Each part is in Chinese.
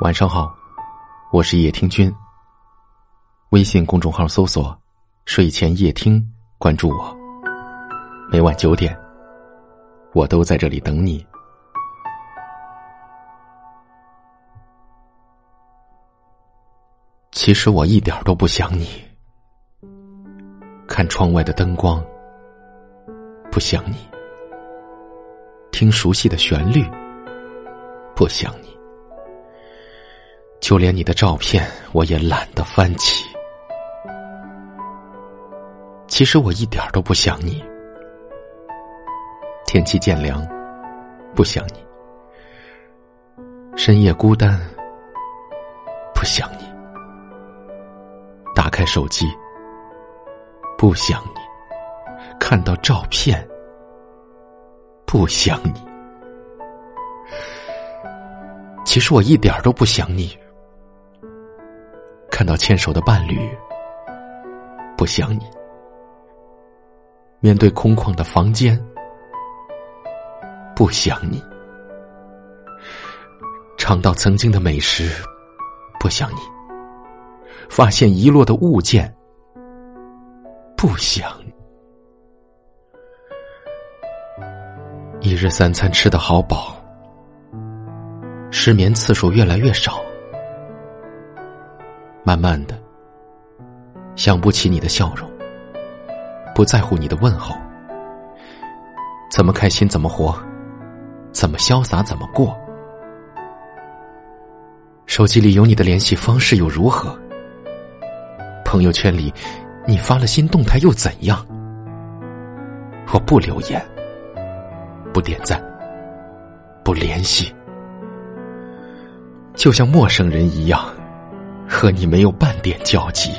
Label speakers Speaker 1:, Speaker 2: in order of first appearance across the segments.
Speaker 1: 晚上好，我是叶听君。微信公众号搜索“睡前夜听”，关注我。每晚九点，我都在这里等你。其实我一点都不想你。看窗外的灯光，不想你；听熟悉的旋律，不想你。就连你的照片，我也懒得翻起。其实我一点都不想你。天气渐凉，不想你；深夜孤单，不想你。打开手机，不想你；看到照片，不想你。其实我一点都不想你。看到牵手的伴侣，不想你；面对空旷的房间，不想你；尝到曾经的美食，不想你；发现遗落的物件，不想你；一日三餐吃得好饱，失眠次数越来越少。慢慢的，想不起你的笑容，不在乎你的问候，怎么开心怎么活，怎么潇洒怎么过。手机里有你的联系方式又如何？朋友圈里你发了新动态又怎样？我不留言，不点赞，不联系，就像陌生人一样。和你没有半点交集。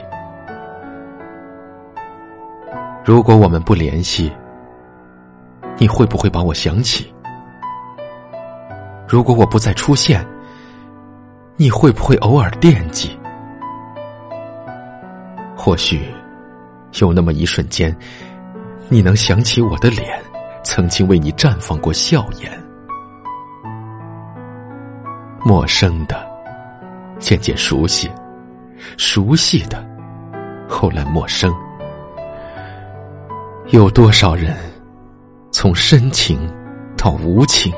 Speaker 1: 如果我们不联系，你会不会把我想起？如果我不再出现，你会不会偶尔惦记？或许有那么一瞬间，你能想起我的脸，曾经为你绽放过笑颜。陌生的。渐渐熟悉，熟悉的，后来陌生。有多少人，从深情到无情，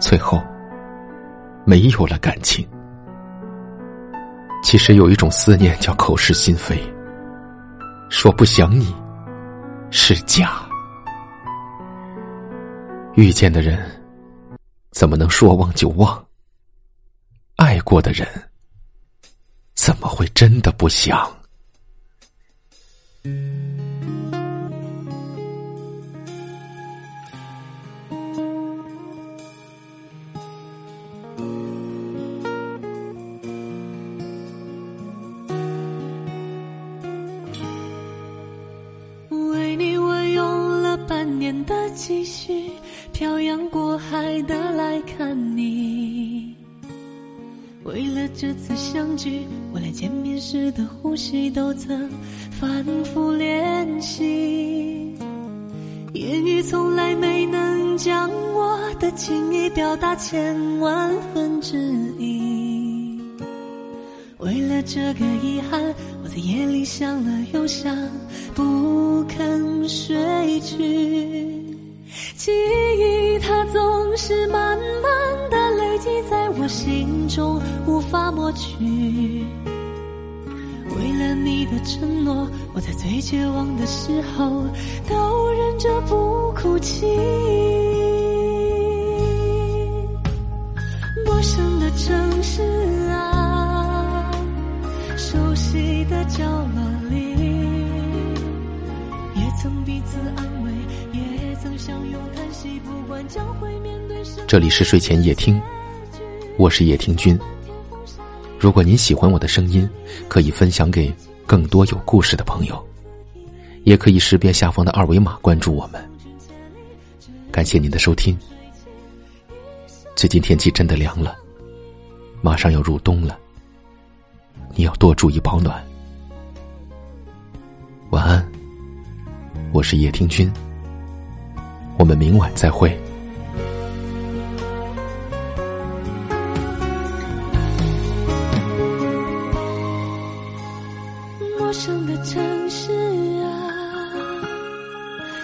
Speaker 1: 最后没有了感情？其实有一种思念叫口是心非，说不想你是假。遇见的人，怎么能说忘就忘？爱过的人，怎么会真的不想？
Speaker 2: 为你，我用了半年的积蓄，漂洋过海的来看你。为了这次相聚，我连见面时的呼吸都曾反复练习。言语从来没能将我的情意表达千万分之一。为了这个遗憾，我在夜里想了又想，不肯睡去。记忆它总是慢慢的累积在我心中。无法抹去。为了你的承诺，我在最绝望的时候都忍着不哭泣。陌生的城市啊，熟悉的角落里，也曾彼此安慰，也曾相拥叹息。不管将会面对什么，
Speaker 1: 这里是睡前夜听，我是叶听君。如果您喜欢我的声音，可以分享给更多有故事的朋友，也可以识别下方的二维码关注我们。感谢您的收听。最近天气真的凉了，马上要入冬了，你要多注意保暖。晚安，我是叶听君，我们明晚再会。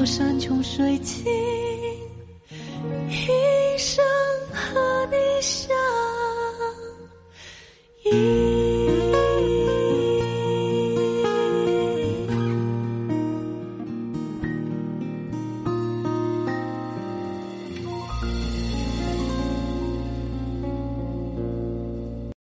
Speaker 2: 到山穷水尽。